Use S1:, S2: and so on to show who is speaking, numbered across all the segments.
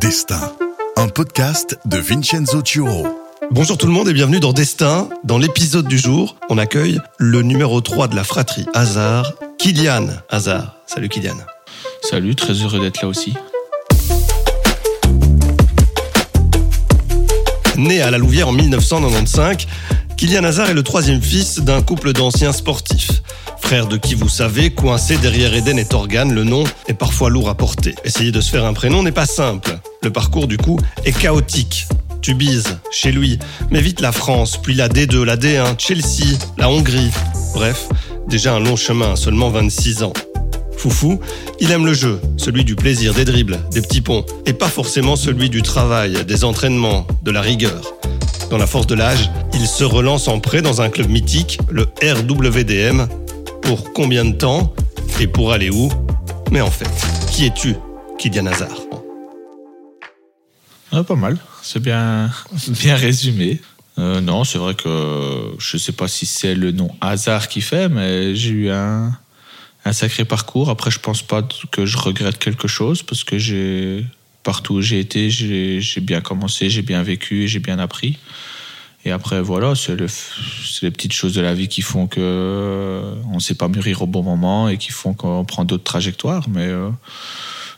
S1: Destin, un podcast de Vincenzo Turo.
S2: Bonjour tout le monde et bienvenue dans Destin. Dans l'épisode du jour, on accueille le numéro 3 de la fratrie Hazard, Kylian Hazard. Salut Kylian.
S3: Salut, très heureux d'être là aussi.
S2: Né à la Louvière en 1995, Kylian Hazard est le troisième fils d'un couple d'anciens sportifs. Frère de qui vous savez, coincé derrière Eden et Torgan, le nom est parfois lourd à porter. Essayer de se faire un prénom n'est pas simple. Le parcours du coup est chaotique. Tubize, chez lui, mais vite la France, puis la D2, la D1, Chelsea, la Hongrie. Bref, déjà un long chemin, seulement 26 ans. Foufou, il aime le jeu, celui du plaisir, des dribbles, des petits ponts, et pas forcément celui du travail, des entraînements, de la rigueur. Dans la force de l'âge, il se relance en prêt dans un club mythique, le RWDM. Pour combien de temps et pour aller où? Mais en fait, qui es-tu, Kylian Hazard?
S3: Ah, pas mal, c'est bien, bien résumé. Euh, non, c'est vrai que je sais pas si c'est le nom hasard qui fait, mais j'ai eu un, sacré parcours. Après, je pense pas que je regrette quelque chose parce que partout où j'ai été, j'ai bien commencé, j'ai bien vécu, j'ai bien appris. Et après, voilà, c'est le- c'est les petites choses de la vie qui font que euh, ne sait pas mûrir au bon moment et qui font qu'on prend d'autres trajectoires. Mais euh,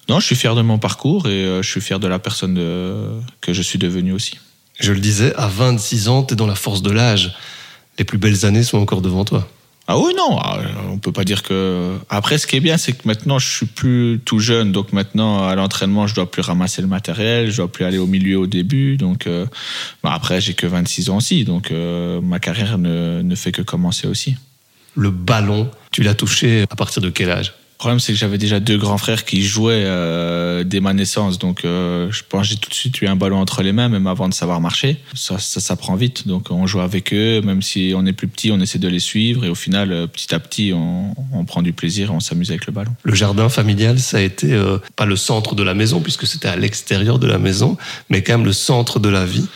S3: non, je suis fier de mon parcours et euh, je suis fier de la personne de- que je suis devenu aussi.
S2: Je le disais, à 26 ans, t'es dans la force de l'âge. Les plus belles années sont encore devant toi.
S3: Ah oui, non, ah, on peut pas dire que. Après, ce qui est bien, c'est que maintenant, je suis plus tout jeune, donc maintenant, à l'entraînement, je dois plus ramasser le matériel, je dois plus aller au milieu au début, donc. euh, bon, après, j'ai que 26 ans aussi, donc euh, ma carrière ne, ne fait que commencer aussi.
S2: Le ballon, tu l'as touché à partir de quel âge?
S3: Problème, c'est que j'avais déjà deux grands frères qui jouaient euh, dès ma naissance. Donc, euh, je pense j'ai tout de suite eu un ballon entre les mains, même avant de savoir marcher. Ça, ça, ça prend vite. Donc, on joue avec eux. Même si on est plus petit, on essaie de les suivre. Et au final, euh, petit à petit, on, on prend du plaisir et on s'amuse avec le ballon.
S2: Le jardin familial, ça a été euh, pas le centre de la maison, puisque c'était à l'extérieur de la maison, mais quand même le centre de la vie.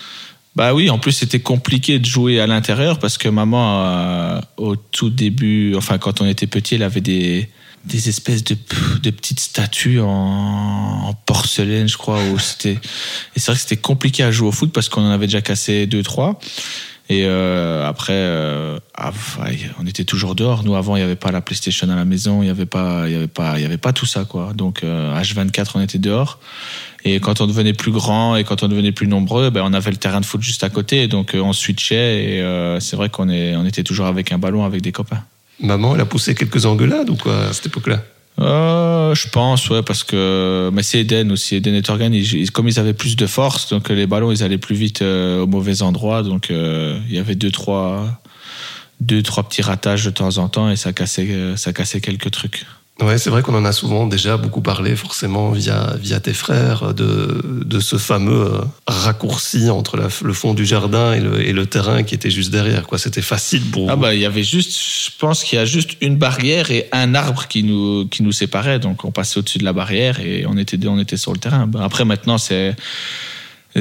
S3: Bah oui, en plus, c'était compliqué de jouer à l'intérieur parce que maman, euh, au tout début, enfin, quand on était petit, elle avait des, des espèces de, petites statues en, porcelaine, je crois. Où. Et c'est vrai que c'était compliqué à jouer au foot parce qu'on en avait déjà cassé deux, trois. Et euh, après, euh, on était toujours dehors. Nous, avant, il n'y avait pas la PlayStation à la maison, il n'y avait pas, avait avait pas tout ça, quoi. Donc, euh, H24, on était dehors. Et quand on devenait plus grand et quand on devenait plus nombreux, ben, on avait le terrain de foot juste à côté. Donc, euh, on switchait et c'est vrai qu'on on était toujours avec un ballon avec des copains.
S2: Maman, elle a poussé quelques engueulades ou quoi à cette époque-là?
S3: Euh, je pense, ouais, parce que mais c'est Eden aussi. Eden et Torgan, comme ils avaient plus de force, donc euh, les ballons, ils allaient plus vite euh, au mauvais endroit. Donc il y avait deux trois, deux trois petits ratages de temps en temps et ça cassait, ça cassait quelques trucs.
S2: Ouais, c'est vrai qu'on en a souvent déjà beaucoup parlé, forcément via, via tes frères, de, de ce fameux euh, raccourci entre la- le fond du jardin et le, et le terrain qui était juste derrière. Quoi, c'était facile pour
S3: Ah bah il y avait juste, je pense qu'il y a juste une barrière et un arbre qui nous qui nous séparait. Donc on passait au-dessus de la barrière et on était on était sur le terrain. Bah, Après maintenant c'est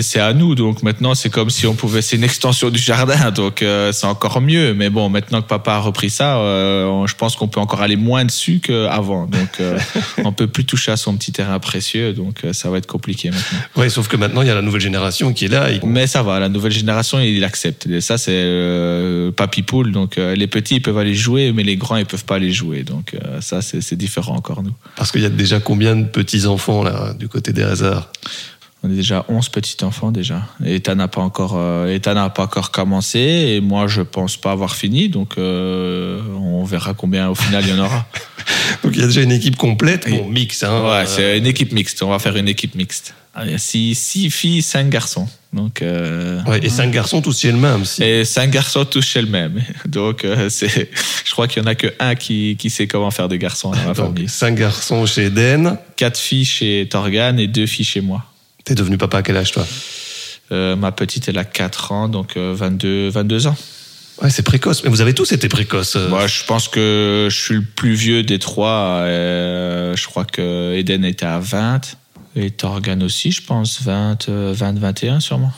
S3: c'est à nous. Donc maintenant c'est comme si on pouvait c'est une extension du jardin. Donc euh, c'est encore mieux. Mais bon maintenant que papa a repris ça, euh, on- je pense qu'on peut encore aller moins dessus qu'avant. Donc euh, on peut plus toucher à son petit terrain précieux. Donc euh, ça va être compliqué maintenant.
S2: Ouais, sauf que maintenant, il y a la nouvelle génération qui est là. et-
S3: Mais ça va, la nouvelle génération, il accepte. Et ça, c'est papy poule. Donc, les petits, ils peuvent aller jouer, mais les grands, ils peuvent pas aller jouer. Donc, ça, c'est c'est différent encore, nous.
S2: Parce qu'il y a déjà combien de petits-enfants, là, du côté des hasards?
S3: On est déjà 11 petits-enfants, déjà. Et Ethan n'a pas encore, euh, Ethan pas encore commencé. Et moi, je pense pas avoir fini. Donc, euh, on verra combien, au final, il y en aura.
S2: Donc, il y a déjà une équipe complète. Bon, mix, hein.
S3: Ouais,
S2: euh,
S3: c'est une équipe mixte. On va faire une équipe mixte. Il y a six, six filles, cinq garçons. Donc, euh,
S2: ouais, et cinq garçons, tous chez le même. Si.
S3: Et cinq garçons tous chez le même. Donc, euh, c'est, je crois qu'il y en a que un qui, qui sait comment faire des garçons dans famille.
S2: cinq garçons chez Eden.
S3: Quatre filles chez Torgan et deux filles chez moi.
S2: T'es devenu papa à quel âge, toi?
S3: Euh, ma petite, elle a 4 ans, donc euh, 22, 22 ans.
S2: Ouais, c'est précoce. Mais vous avez tous été précoces. euh.
S3: Moi, je pense que je suis le plus vieux des trois. euh, je crois que Eden était à 20. Et Torgan aussi, je pense, 20, euh, 20 21 sûrement.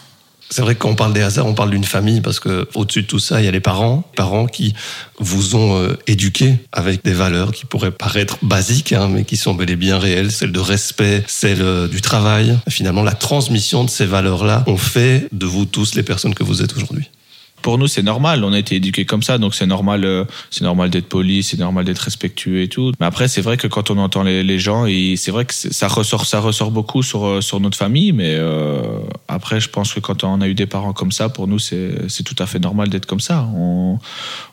S2: C'est vrai que quand on parle des hasards, on parle d'une famille parce que au-dessus de tout ça, il y a les parents, parents qui vous ont euh, éduqué avec des valeurs qui pourraient paraître basiques, hein, mais qui sont bel et bien réelles, celle de respect, celle euh, du travail. Finalement, la transmission de ces valeurs-là ont fait de vous tous les personnes que vous êtes aujourd'hui
S3: pour nous, c'est normal. On a été éduqués comme ça, donc c'est normal, euh, c'est normal d'être poli, c'est normal d'être respectueux et tout. Mais après, c'est vrai que quand on entend les, gens, c'est vrai que ça ressort, ça ressort beaucoup sur euh, sur notre famille. Mais euh, après, je pense que quand on a eu des parents comme ça, pour nous, c'est tout à fait normal d'être comme ça. On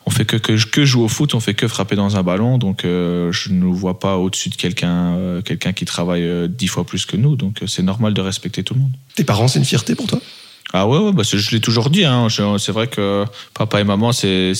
S3: on fait que, que que jouer au foot, on fait que frapper dans un ballon. Donc, je ne vois pas au-dessus de quelqu'un quelqu'un qui travaille dix fois plus que nous. Donc, c'est normal de respecter tout le monde.
S2: Tes parents, c'est une fierté pour toi?
S3: Ah ouais, bah je l'ai toujours dit. Hein. C'est vrai que papa et maman, c'est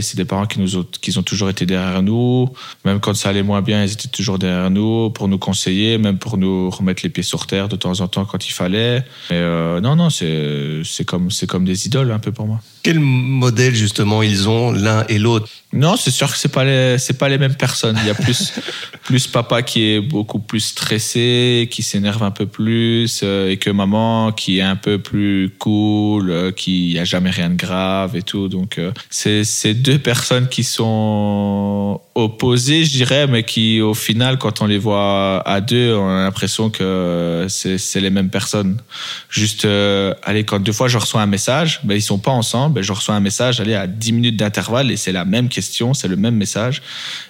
S3: c'est des parents qui nous ont, qui ont toujours été derrière nous. Même quand ça allait moins bien, ils étaient toujours derrière nous pour nous conseiller, même pour nous remettre les pieds sur terre de temps en temps quand il fallait. Mais euh, non, non, c'est comme, comme des idoles un peu pour moi.
S2: Quel modèle justement ils ont l'un et l'autre?
S3: Non, c'est sûr que c'est pas les c'est pas les mêmes personnes. Il y a plus plus papa qui est beaucoup plus stressé, qui s'énerve un peu plus, euh, et que maman qui est un peu plus cool, euh, qui a jamais rien de grave et tout. Donc c'est c'est deux personnes qui sont opposées, je dirais, mais qui, au final, quand on les voit à deux, on a l'impression que c'est les mêmes personnes. Juste, euh, allez, quand deux fois je reçois un message, ben, ils sont pas ensemble, ben, je reçois un message, allez, à 10 minutes d'intervalle, et c'est la même question, c'est le même message.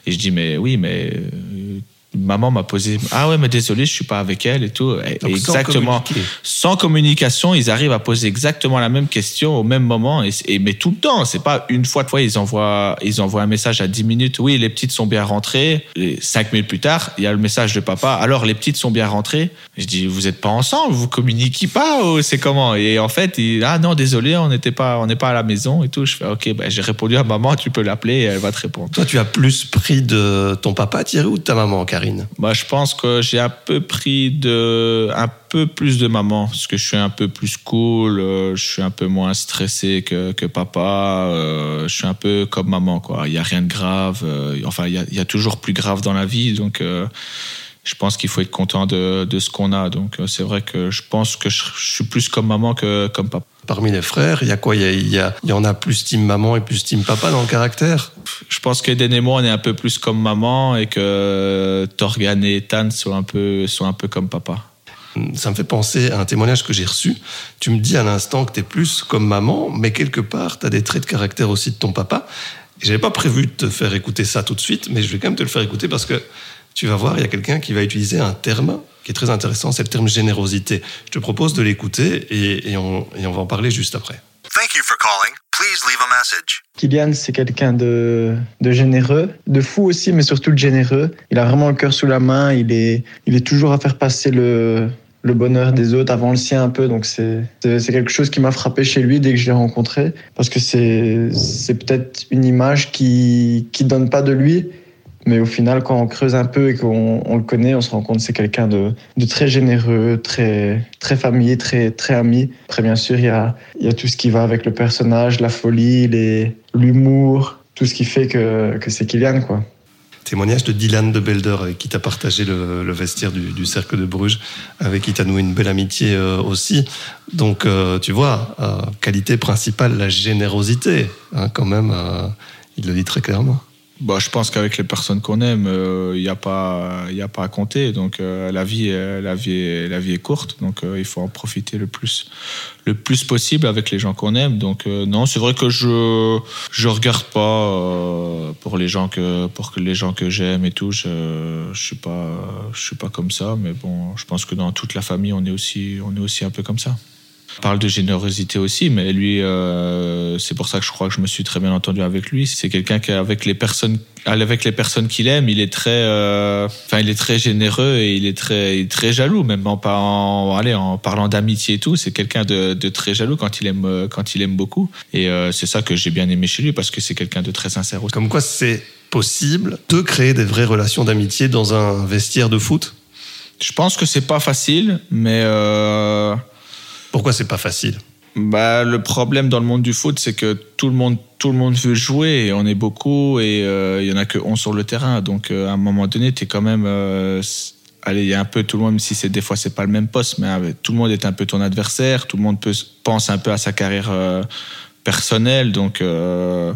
S3: Et je dis, mais oui, mais euh, maman m'a posé ah ouais mais désolé je suis pas avec elle et tout. Exactement. sans, communication ils arrivent à poser exactement la même question au même moment et, mais tout le temps. C'est pas une fois de fois ils envoient ils envoient un message à 10 minutes. Oui les petites sont bien rentrées. Et 5 minutes plus tard il y a le message de papa. Alors les petites sont bien rentrées. Je dis vous êtes pas ensemble? Vous communiquez pas c'est comment? Et en fait il, ah non désolé on n'était pas on n'est pas à la maison et tout. Je fais ok ben, j'ai répondu à maman tu peux l'appeler elle va te répondre.
S2: Toi tu as plus pris de ton papa Thierry ou de ta maman Karine?
S3: Bah, je pense que j'ai un peu pris de, un peu plus de maman, parce que je suis un peu plus cool, euh, je suis un peu moins stressé que, que papa, euh, je suis un peu comme maman, quoi. Il n'y a rien de grave, euh, enfin, il y a, toujours plus grave dans la vie, donc je pense qu'il faut être content de, de ce qu'on a. Donc, c'est vrai que je pense que je suis plus comme maman que comme papa
S2: parmi les frères Il y a quoi il y, a, il, y en a plus team maman et plus team papa dans le caractère?
S3: Je pense qu'Eden et moi, on est un peu plus comme maman et que Torgan et Ethan sont un peu, sont un peu comme papa.
S2: Ça me fait penser à un témoignage que j'ai reçu. Tu me dis à l'instant que tu es plus comme maman, mais quelque part, tu as des traits de caractère aussi de ton papa. J'avais pas prévu de te faire écouter ça tout de suite, mais je vais quand même te le faire écouter parce que tu vas voir, il y a quelqu'un qui va utiliser un terme qui est très intéressant, c'est le terme générosité. Je te propose de l'écouter et, on, va en parler juste après.
S4: Kylian, c'est quelqu'un de, généreux, de fou aussi, mais surtout de généreux. Il a vraiment le cœur sous la main, il est, il est toujours à faire passer le, le bonheur des autres avant le sien un peu. Donc c'est quelque chose qui m'a frappé chez lui dès que je l'ai rencontré, parce que c'est peut-être une image qui qui donne pas de lui, mais au final, quand on creuse un peu et qu'on le connaît, on se rend compte que c'est quelqu'un de, très généreux, très, très familier, très, très ami. Après, bien sûr, il y a, tout ce qui va avec le personnage, la folie, l'humour, tout ce qui fait que, que c'est Kylian, quoi.
S2: Témoignage de Dylan de Belder, avec qui tu as partagé le, vestiaire du, Cercle de Bruges, avec qui tu as noué une belle amitié euh, aussi. Donc, euh, tu vois, euh, qualité principale, la générosité, hein, quand même, il le dit très clairement.
S3: Bah, je pense qu'avec les personnes qu'on aime, il euh, n'y a pas, il a pas à compter. Donc euh, la vie, euh, la vie, la vie est courte, donc il faut en profiter le plus, le plus possible avec les gens qu'on aime. Donc non, c'est vrai que je, je regarde pas pour les gens que, pour que les gens que j'aime et tout. Je, je suis pas, je suis pas comme ça, mais bon, je pense que dans toute la famille, on est aussi, on est aussi un peu comme ça. On parle de générosité aussi, mais lui, euh, c'est pour ça que je crois que je me suis très bien entendu avec lui. C'est quelqu'un qui, avec les personnes, avec les personnes qu'il aime, il est très, euh, enfin, il est très généreux et il est très, très jaloux, même en, en, allez, en parlant d'amitié et tout. C'est quelqu'un de, de, très jaloux quand il aime, quand il aime beaucoup. Et euh, c'est ça que j'ai bien aimé chez lui parce que c'est quelqu'un de très sincère aussi.
S2: Comme quoi, c'est possible de créer des vraies relations d'amitié dans un vestiaire de foot?
S3: Je pense que c'est pas facile, mais euh,
S2: pourquoi c'est pas facile?
S3: Bah, le problème dans le monde du foot, c'est que tout le monde, tout le monde veut jouer et on est beaucoup et euh, il y en a que 11 sur le terrain. Donc, euh, à un moment donné, tu es quand même, euh, allez, il y a un peu tout le monde, même si des fois c'est pas le même poste, mais euh, tout le monde est un peu ton adversaire, tout le monde pense un peu à sa carrière euh, personnelle, donc euh,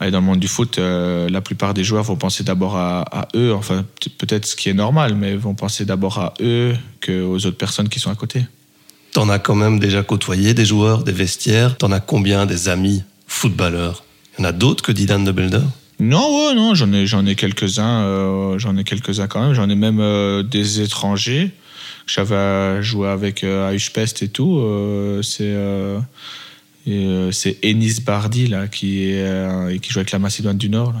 S3: allez, dans le monde du foot, euh, la plupart des joueurs vont penser d'abord à, eux, enfin peut-être ce qui est normal, mais vont penser d'abord à eux qu'aux autres personnes qui sont à côté.
S2: T'en as quand même déjà côtoyé des joueurs, des vestiaires. T'en as combien des amis footballeurs? Il y en a d'autres que Dylan de Belder?
S3: Non, ouais, non, j'en ai, quelques-uns, euh, j'en ai quelques-uns quand même. J'en ai même euh, des étrangers j'avais joué avec euh, et tout. euh, c'est c'est Ennis Bardi qui joue avec la Macédoine du Nord.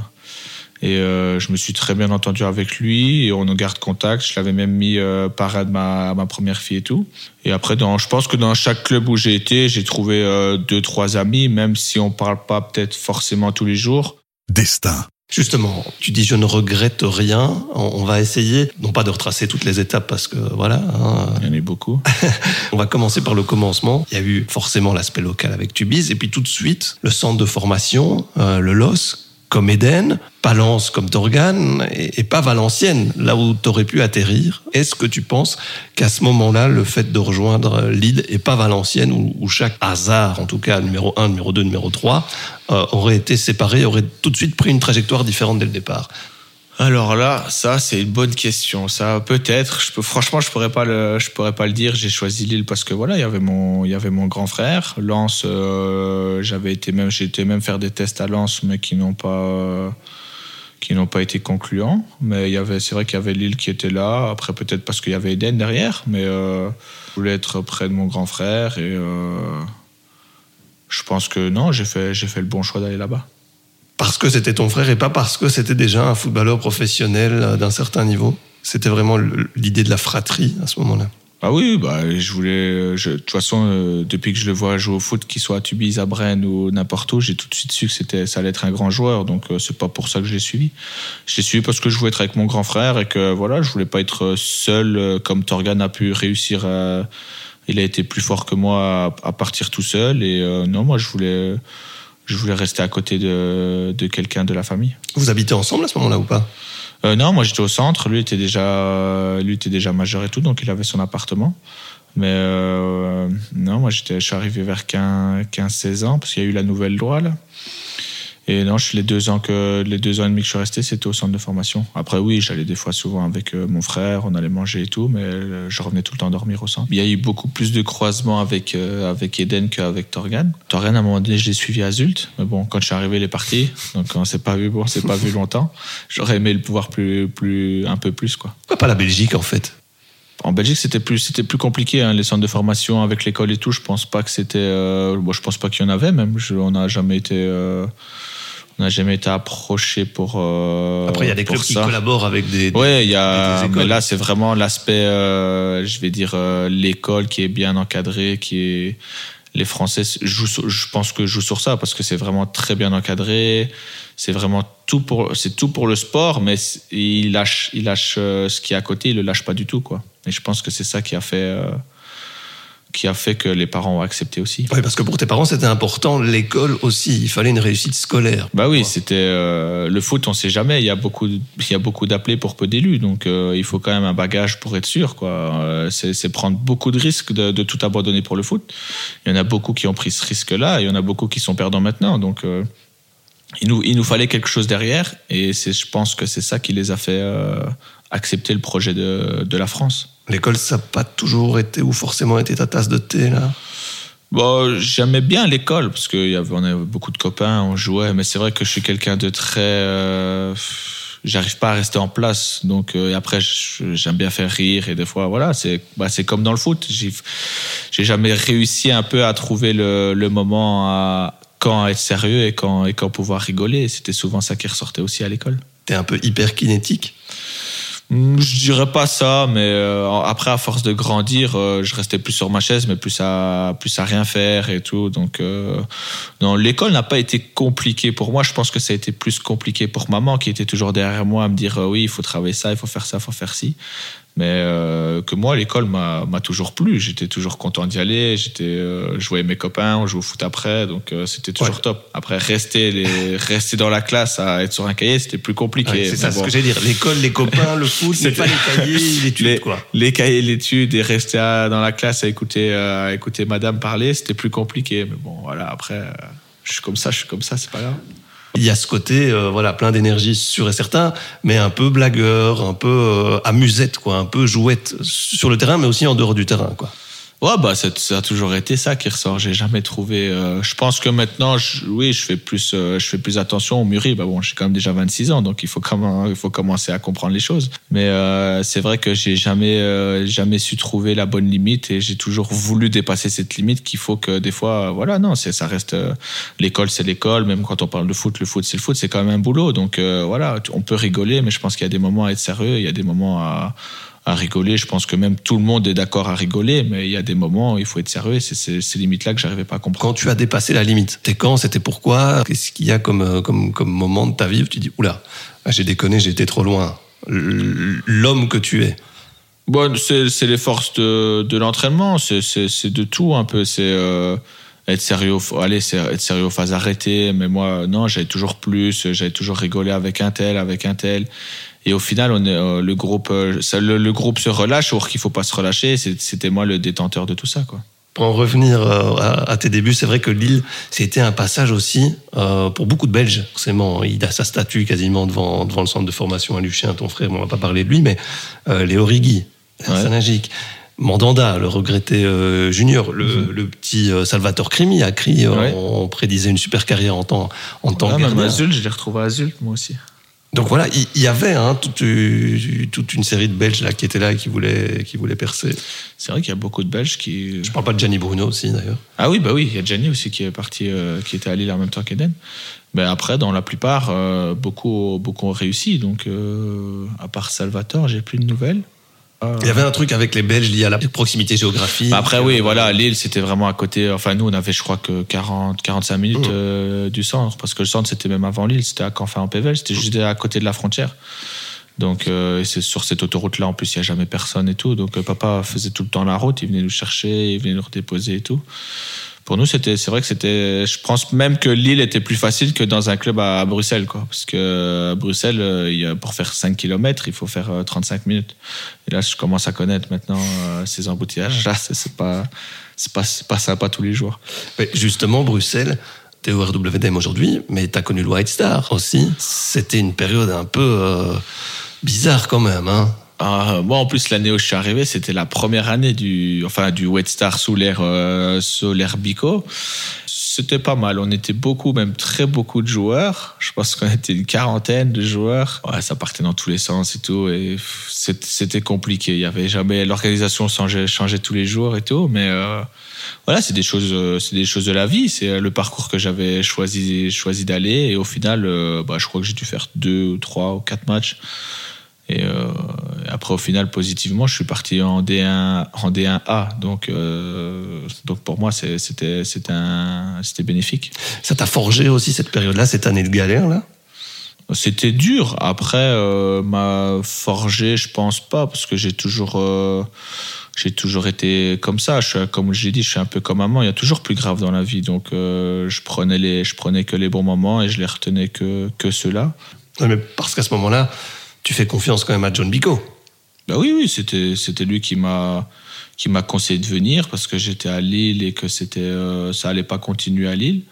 S3: Et euh, je me suis très bien entendu avec lui et on en garde contact. Je l'avais même mis euh, parrain de ma, ma première fille et tout. Et après, dans, je pense que dans chaque club où j'ai été, j'ai trouvé euh, deux, trois amis, même si on parle pas peut-être forcément tous les jours.
S1: Destin.
S2: Justement, tu dis je ne regrette rien. On, on va essayer, non pas de retracer toutes les étapes parce que voilà, hein,
S3: Il y en a eu beaucoup.
S2: on va commencer par le commencement. Il y a eu forcément l'aspect local avec Tubize et puis tout de suite le centre de formation, euh, le LOS comme Eden, Palance comme Torgan et, pas Valenciennes, là où tu aurais pu atterrir. Est-ce que tu penses qu'à ce moment-là, le fait de rejoindre Lille et pas Valenciennes, où, où chaque hasard, en tout cas numéro 1, numéro 2, numéro 3, euh, aurait été séparé, aurait tout de suite pris une trajectoire différente dès le départ?
S3: Alors là, ça c'est une bonne question. Ça peut-être. Franchement, je pourrais pas le, je pourrais pas le dire. J'ai choisi Lille parce que voilà, il y avait mon, il y avait mon grand frère. Lens, euh, j'avais été même, j'ai même faire des tests à Lens, mais qui n'ont pas, qui n'ont pas été concluants. Mais il y avait, c'est vrai qu'il y avait Lille qui était là. Après peut-être parce qu'il y avait Eden derrière, mais euh, je voulais être près de mon grand frère et euh, je pense que non, j'ai fait, j'ai fait le bon choix d'aller là-bas.
S2: Parce que c'était ton frère et pas parce que c'était déjà un footballeur professionnel euh, d'un certain niveau? C'était vraiment l'idée de la fratrie à ce moment-là?
S3: Ah oui, bah, je voulais. je- de toute façon, euh, depuis que je le vois jouer au foot, qu'il soit à Tubize, à Brenne ou n'importe où, j'ai tout de suite su que ça allait être un grand joueur. Donc, euh, c'est pas pour ça que je l'ai suivi. Je l'ai suivi parce que je voulais être avec mon grand frère et que voilà, je voulais pas être seul euh, comme Torgan a pu réussir. À, il a été plus fort que moi à, à partir tout seul. Et euh, non, moi, je voulais, je voulais rester à côté de, de quelqu'un de la famille.
S2: Vous habitez ensemble à ce moment-là ou pas?
S3: Euh, non, moi j'étais au centre. Lui était déjà, lui était déjà majeur et tout, donc il avait son appartement. Mais euh, non, moi j'étais, je suis arrivé vers 15-16 ans parce qu'il y a eu la nouvelle loi là. Et non, je, les deux ans que les deux ans et demi que je suis resté, c'était au centre de formation. Après, oui, j'allais des fois souvent avec euh, mon frère, on allait manger et tout, mais euh, je revenais tout le temps dormir au centre. Il y a eu beaucoup plus de croisements avec euh, avec Eden qu'avec Torgan. Torgan, à un moment donné, je l'ai suivi à Zult, mais bon, quand je suis arrivé, il est parti, donc on s'est pas vu, bon, on s'est pas vu longtemps. J'aurais aimé le pouvoir plus, plus, un peu plus, quoi.
S2: Pourquoi pas la Belgique en fait?
S3: En Belgique, c'était plus, c'était plus compliqué. hein, les centres de formation avec l'école et tout, je pense pas que c'était. Euh, bon, je pense pas qu'il y en avait même. Je- on n'a jamais été. euh, on n'a jamais été approché pour. euh,
S2: Après, il y a des clubs qui collaborent avec des. des-
S3: Ouais, il y a. Mais là, c'est vraiment l'aspect, euh, je vais dire, l'école qui est bien encadrée, qui est. Les Français jouent, je pense que jouent sur ça parce que c'est vraiment très bien encadré. C'est vraiment tout pour, c'est tout pour le sport, mais il lâche, il lâche euh, ce qui est à côté, il le lâche pas du tout, quoi. Et je pense que c'est ça qui a fait, euh, qui a fait que les parents ont accepté aussi.
S2: Oui, parce que pour tes parents, c'était important, l'école aussi. Il fallait une réussite scolaire.
S3: Bah oui, c'était euh, le foot, on sait jamais. Il y a beaucoup, il y a beaucoup d'appelés pour peu d'élus, donc euh, il faut quand même un bagage pour être sûr. Quoi, Euh, c'est prendre beaucoup de risques de, de tout abandonner pour le foot. Il y en a beaucoup qui ont pris ce risque-là, et il y en a beaucoup qui sont perdants maintenant. Donc il nous, il nous fallait quelque chose derrière, et c'est, je pense que c'est ça qui les a fait euh, accepter le projet de, de la France.
S2: L'école, ça n'a pas toujours été ou forcément été ta tasse de thé, là?
S3: Bon, j'aimais bien l'école parce y avait, avait beaucoup de copains, on jouait, mais c'est vrai que je suis quelqu'un de très. euh, J'arrive pas à rester en place, donc euh, et après j'aime bien faire rire et des fois voilà c'est bah, c'est comme dans le foot. J'ai j'ai jamais réussi un peu à trouver le, le moment à quand être sérieux et quand et quand pouvoir rigoler. C'était souvent ça qui ressortait aussi à l'école.
S2: T'es un peu hyper kinétique.
S3: Hmm, Je dirais pas ça, mais euh, après, à force de grandir, euh, je restais plus sur ma chaise, mais plus à plus à rien faire et tout. Donc, euh, non, l'école n'a pas été compliquée pour moi. Je pense que ça a été plus compliqué pour maman, qui était toujours derrière moi à me dire oui, il faut travailler ça, il faut faire ça, il faut faire ci. Mais euh, que moi l'école m'a m'a toujours plu. J'étais toujours content d'y aller. J'étais euh, je voyais mes copains on jouait au foot après. Donc euh, c'était toujours
S2: Ouais.
S3: top. Après rester les rester dans la classe à être sur un cahier c'était plus compliqué.
S2: Ouais, c'est ça ce que j'allais dire. L'école, les copains, le foot, c'est pas les cahiers, l'étude,
S3: les,
S2: quoi.
S3: les cahiers l'étude et rester à- dans la classe à écouter euh, à écouter madame parler c'était plus compliqué. Mais bon voilà après je suis comme ça je suis comme ça c'est pas grave
S2: Il y a ce côté, euh, voilà, plein d'énergie sûr et certain, mais un peu blagueur, un peu euh, amusette, quoi, un peu jouette sur le terrain, mais aussi en dehors du terrain, quoi.
S3: Ouais, bah, ça, a toujours été ça qui ressort. J'ai jamais trouvé. euh, je pense que maintenant, oui, je fais plus, euh, je fais plus attention au mûri. Bah bon, j'ai quand même déjà 26 ans, donc il faut il faut commencer à comprendre les choses. Mais euh, c'est vrai que j'ai jamais, jamais su trouver la bonne limite et j'ai toujours voulu dépasser cette limite qu'il faut que des fois, voilà, non, ça reste. l'école, c'est l'école. Même quand on parle de foot, le foot, c'est le foot. C'est quand même un boulot. Donc voilà, on peut rigoler, mais je pense qu'il y a des moments à être sérieux. Il y a des moments à à rigoler. Je pense que même tout le monde est d'accord à rigoler, mais il y a des moments où il faut être sérieux. et C'est ces limites-là que j'arrivais pas à comprendre.
S2: Quand tu as dépassé la limite, c'était quand, c'était pourquoi? Qu'est-ce qu'il y a comme, euh, comme, comme moment de ta vie où tu dis, oula, ah, j'ai déconné, j'ai été trop loin. L'homme que tu es.
S3: Bon, c'est les forces de, de l'entraînement, c'est- de tout un peu. C'est euh, être sérieux, allez, être sérieux aux phases arrêtées. Mais moi, non, j'avais toujours plus, j'avais toujours rigolé avec un tel, avec un tel. Et au final, on est, euh, le groupe, euh, le, le groupe se relâche, or qu'il faut pas se relâcher. C'était moi le détenteur de tout ça, quoi.
S2: Pour en revenir euh, à, à tes débuts, c'est vrai que Lille, c'était un passage aussi euh, pour beaucoup de Belges. Forcément, il a sa statue quasiment devant, devant le centre de formation à Lucien, ton frère, bon, on va pas parler de lui, mais euh, Léo Rigui,
S3: Ouais.
S2: Sanagic, Mandanda, le regretté euh, junior, le, le petit euh, Salvatore Crimi a crié,
S3: Mhm. Ouais.
S2: on, prédisait une super carrière en tant, en
S3: Ouais,
S2: que
S3: même. Azul, je l'ai retrouvé à Azul, moi aussi.
S2: Donc voilà, il y, avait hein, toute, euh, toute une série de Belges là, qui étaient là et qui voulaient, qui voulaient percer.
S3: C'est vrai qu'il y a beaucoup de Belges qui.
S2: Je parle pas de Gianni Bruno aussi d'ailleurs.
S3: Ah oui, bah oui, il y a Gianni aussi qui est parti, euh, qui était à Lille en même temps qu'Eden. Mais après, dans la plupart, euh, beaucoup, beaucoup ont réussi. Donc, euh, à part Salvatore, j'ai plus de nouvelles. Euh,
S2: Il y avait un truc avec les Belges lié à la proximité géographique.
S3: bah après, oui, voilà, Lille, c'était vraiment à côté. Enfin, nous, on avait, je crois, que 40, 45 minutes
S2: Mmh.
S3: euh, du centre. Parce que le centre, c'était même avant Lille. C'était à Canfin en Pével. C'était juste à côté de la frontière. Donc, euh, c'est sur cette autoroute-là, en plus, il n'y a jamais personne et tout. Donc, euh, papa faisait tout le temps la route. Il venait nous chercher, il venait nous redéposer et tout. Pour nous, c'était, c'est vrai que c'était, je pense même que Lille était plus facile que dans un club à, Bruxelles, quoi. Parce que à Bruxelles, euh, pour faire 5 km, il faut faire euh, 35 minutes. Et là, je commence à connaître maintenant euh, ces embouteillages. Là, c'est, pas, c'est pas, c'est pas sympa tous les jours.
S2: mais justement, Bruxelles, t'es au RWDM aujourd'hui, mais t'as connu le White Star aussi. C'était une période un peu euh, bizarre quand même. Hein.
S3: Ah, moi, en plus, l'année où je suis arrivé, c'était la première année du, enfin, du Wet Star sous l'ère, euh, sous l'ère Bico. C'était pas mal. On était beaucoup, même très beaucoup de joueurs. Je pense qu'on était une quarantaine de joueurs. Ouais, ça partait dans tous les sens et tout. Et c'était compliqué. Il y avait jamais, l'organisation changeait, changeait tous les jours et tout. Mais, euh, voilà, c'est des choses, euh, c'est des choses de la vie. C'est euh, le parcours que j'avais choisi, choisi d'aller. Et au final, euh, bah, je crois que j'ai dû faire deux ou trois ou quatre matchs. Et euh, après, au final, positivement, je suis parti en D1, en D1A. Donc, euh, donc pour moi, c'était, bénéfique.
S2: Ça t'a forgé aussi cette période-là, cette année de galère là?
S3: C'était dur. Après, euh, m'a forgé, je pense pas, parce que j'ai toujours, j'ai toujours été comme ça. Je suis, comme je l'ai dit, je suis un peu comme maman. Il y a toujours plus grave dans la vie. Donc, je prenais les, je prenais que les bons moments et je les retenais que, que ceux-là.
S2: Ouais, mais Parce qu'à ce moment-là, tu fais confiance quand même à John Bico.
S3: Bah oui, oui, c'était c'était lui qui m'a qui m'a conseillé de venir parce que j'étais à Lille et que c'était euh, ça allait pas continuer à Lille.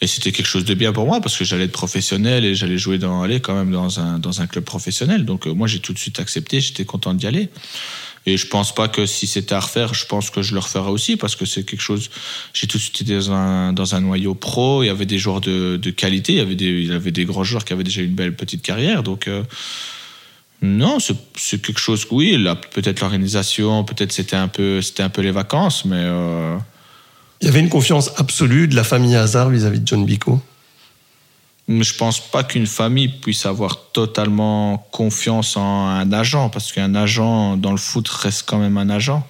S3: Et c'était quelque chose de bien pour moi parce que j'allais être professionnel et j'allais jouer dans aller quand même dans un dans un club professionnel. Donc euh, moi j'ai tout de suite accepté j'étais content d'y aller. Et je pense pas que si c'était à refaire je pense que je le referais aussi parce que c'est quelque chose j'ai tout de suite été dans un dans un noyau pro. Il y avait des joueurs de, de qualité il y avait des il y avait des grands joueurs qui avaient déjà une belle petite carrière. Donc euh, non, c'est quelque chose que oui, là, peut-être l'organisation, peut-être c'était un peu c'était un peu les vacances, mais euh,
S2: Il y avait une confiance absolue de la famille Hazard vis-à-vis de John Bico.
S3: je pense pas qu'une famille puisse avoir totalement confiance en un agent, parce qu'un agent dans le foot reste quand même un agent.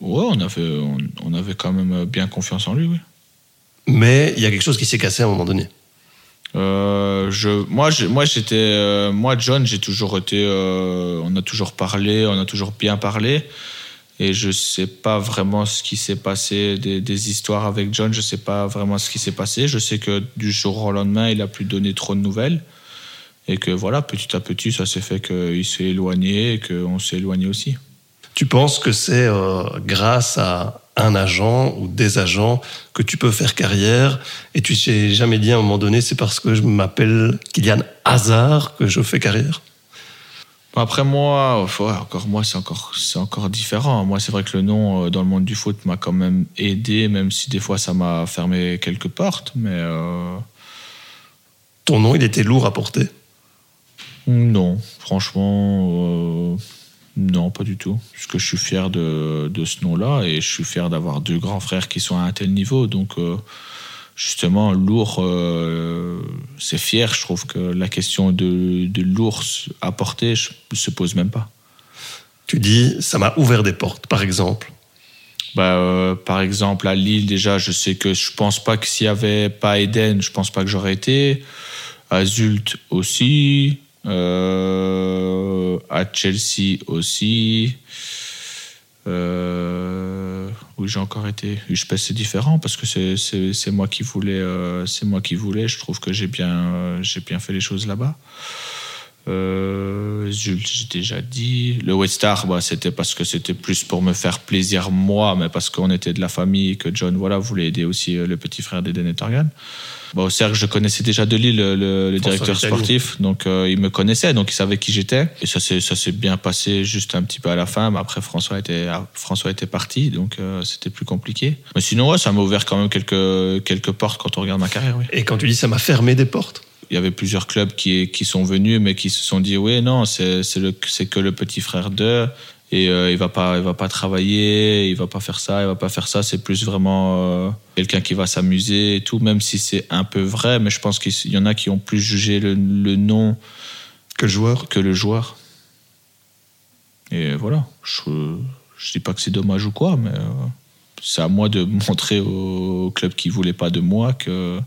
S3: Ouais, on avait on, on avait quand même bien confiance en lui, oui.
S2: Mais il y a quelque chose qui s'est cassé à un moment donné.
S3: Euh, je, moi, moi, j'étais, euh, moi, John, j'ai toujours été, euh, on a toujours parlé, on a toujours bien parlé, et je sais pas vraiment ce qui s'est passé des, histoires avec John. Je sais pas vraiment ce qui s'est passé. Je sais que du jour au lendemain, il a plus donné trop de nouvelles, et que voilà, petit à petit, ça s'est fait qu'il s'est éloigné et qu'on s'est éloigné aussi.
S2: Tu penses que c'est grâce à un agent ou des agents que tu peux faire carrière et tu t'es jamais dit à un moment donné c'est parce que je m'appelle Kylian Hazard que je fais carrière
S3: Après moi, ouais, encore moi c'est encore c'est encore différent. Moi c'est vrai que le nom euh, dans le monde du foot m'a quand même aidé, même si des fois ça m'a fermé quelques portes. Mais euh,
S2: Ton nom, il était lourd à porter?
S3: non, franchement, euh, non pas du tout. Parce que je suis fier de, de ce nom-là et je suis fier d'avoir deux grands frères qui sont à un tel niveau. Donc euh, justement lourd, euh, c'est fier. Je trouve que la question de, de lourd à porter je- se pose même pas.
S2: Tu dis ça m'a ouvert des portes, par exemple.
S3: Bah, euh, par exemple, à Lille, déjà, je sais que je pense pas que s'il y avait pas Eden, je pense pas que j'aurais été. À Zult aussi. Euh, à Chelsea aussi. Euh, où j'ai encore été. Je que c'est différent parce que c'est- moi qui voulais. euh, c'est moi qui voulais. Je trouve que j'ai bien, j'ai bien fait les choses là-bas. Euh, j'ai déjà dit. Le West Star, bah, c'était parce que c'était plus pour me faire plaisir moi, mais parce qu'on était de la famille et que John voilà, voulait aider aussi euh, le petit frère d'Eden et Torgan. Bah, au cercle, je connaissais déjà de Lille le, le- le
S2: François
S3: directeur sportif, donc euh, il me connaissait, donc il savait qui j'étais. Et ça s'est bien passé juste un petit peu à la fin. Mais après, François était, François était parti, donc euh, c'était plus compliqué. Mais sinon, ouais, ça m'a ouvert quand même quelques, quelques portes quand on regarde ma carrière. Oui
S2: Et quand tu dis ça m'a fermé des portes,
S3: il y avait plusieurs clubs qui, qui sont venus, mais qui se sont dit oui, non, c'est le- que le petit frère d'eux et euh, il va pas il va pas travailler, il va pas faire ça, il va pas faire ça. C'est plus vraiment euh, quelqu'un qui va s'amuser et tout, même si c'est un peu vrai. Mais je pense qu'il y en a qui ont plus jugé le, le nom
S2: que joueur.
S3: que le joueur. Et voilà, je je dis pas que c'est dommage ou quoi, mais euh, c'est à moi de montrer aux clubs qui voulaient pas de moi que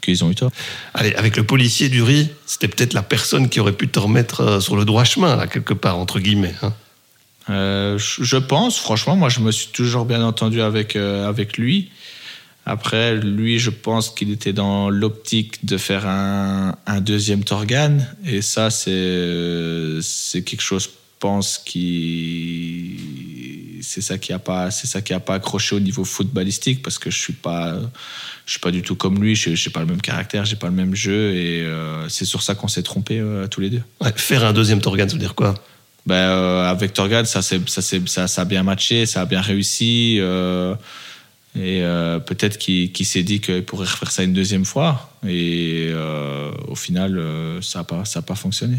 S3: qu'ils ont eu tort.
S2: Allez, avec le policier du riz, c'était peut-être la personne qui aurait pu te remettre euh, sur le droit chemin, là, quelque part, entre guillemets. hein.
S3: Euh, je pense, franchement, moi je me suis toujours bien entendu avec, euh, avec lui. Après, lui, je pense qu'il était dans l'optique de faire un, un deuxième Torgan. Et ça, c'est c'est quelque chose, je pense, qui. C'est ça qui a pas, c'est ça qui a pas accroché au niveau footballistique parce que je suis pas, je suis pas du tout comme lui. Je n'ai pas le même caractère, j'ai pas le même jeu et euh, c'est sur ça qu'on s'est trompé tous les deux.
S2: Ouais, faire un deuxième Torgan, ça veut dire quoi?
S3: Ben, euh, avec Torgan, ça, c'est- ça, c'est- ça, ça a bien matché, ça a bien réussi. euh, et euh, peut-être qu'il s'est dit qu'il pourrait refaire ça une deuxième fois. Et euh, au final, euh, ça n'a pas, ça a pas fonctionné.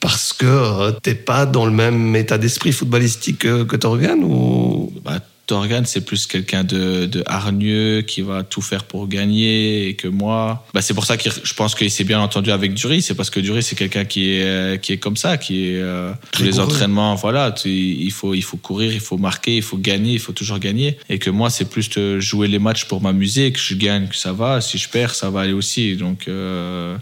S2: Parce que euh, t'es pas dans le même état d'esprit footballistique que, que Torgan ou?
S3: Bah, Torgan, c'est plus quelqu'un de, de hargneux qui va tout faire pour gagner. Et que moi, bah, c'est pour ça que je pense qu'il s'est bien entendu avec Dury. C'est parce que Dury, c'est quelqu'un qui est, qui est comme ça, qui est euh, tous les entraînements. Voilà, tu- il faut, il faut courir, il faut marquer, il faut gagner, il faut toujours gagner. Et que moi, c'est plus de jouer les matchs pour m'amuser, que je gagne, que ça va. Si je perds, ça va aller aussi. Donc, euh,